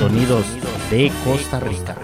sonidos de Costa Rica.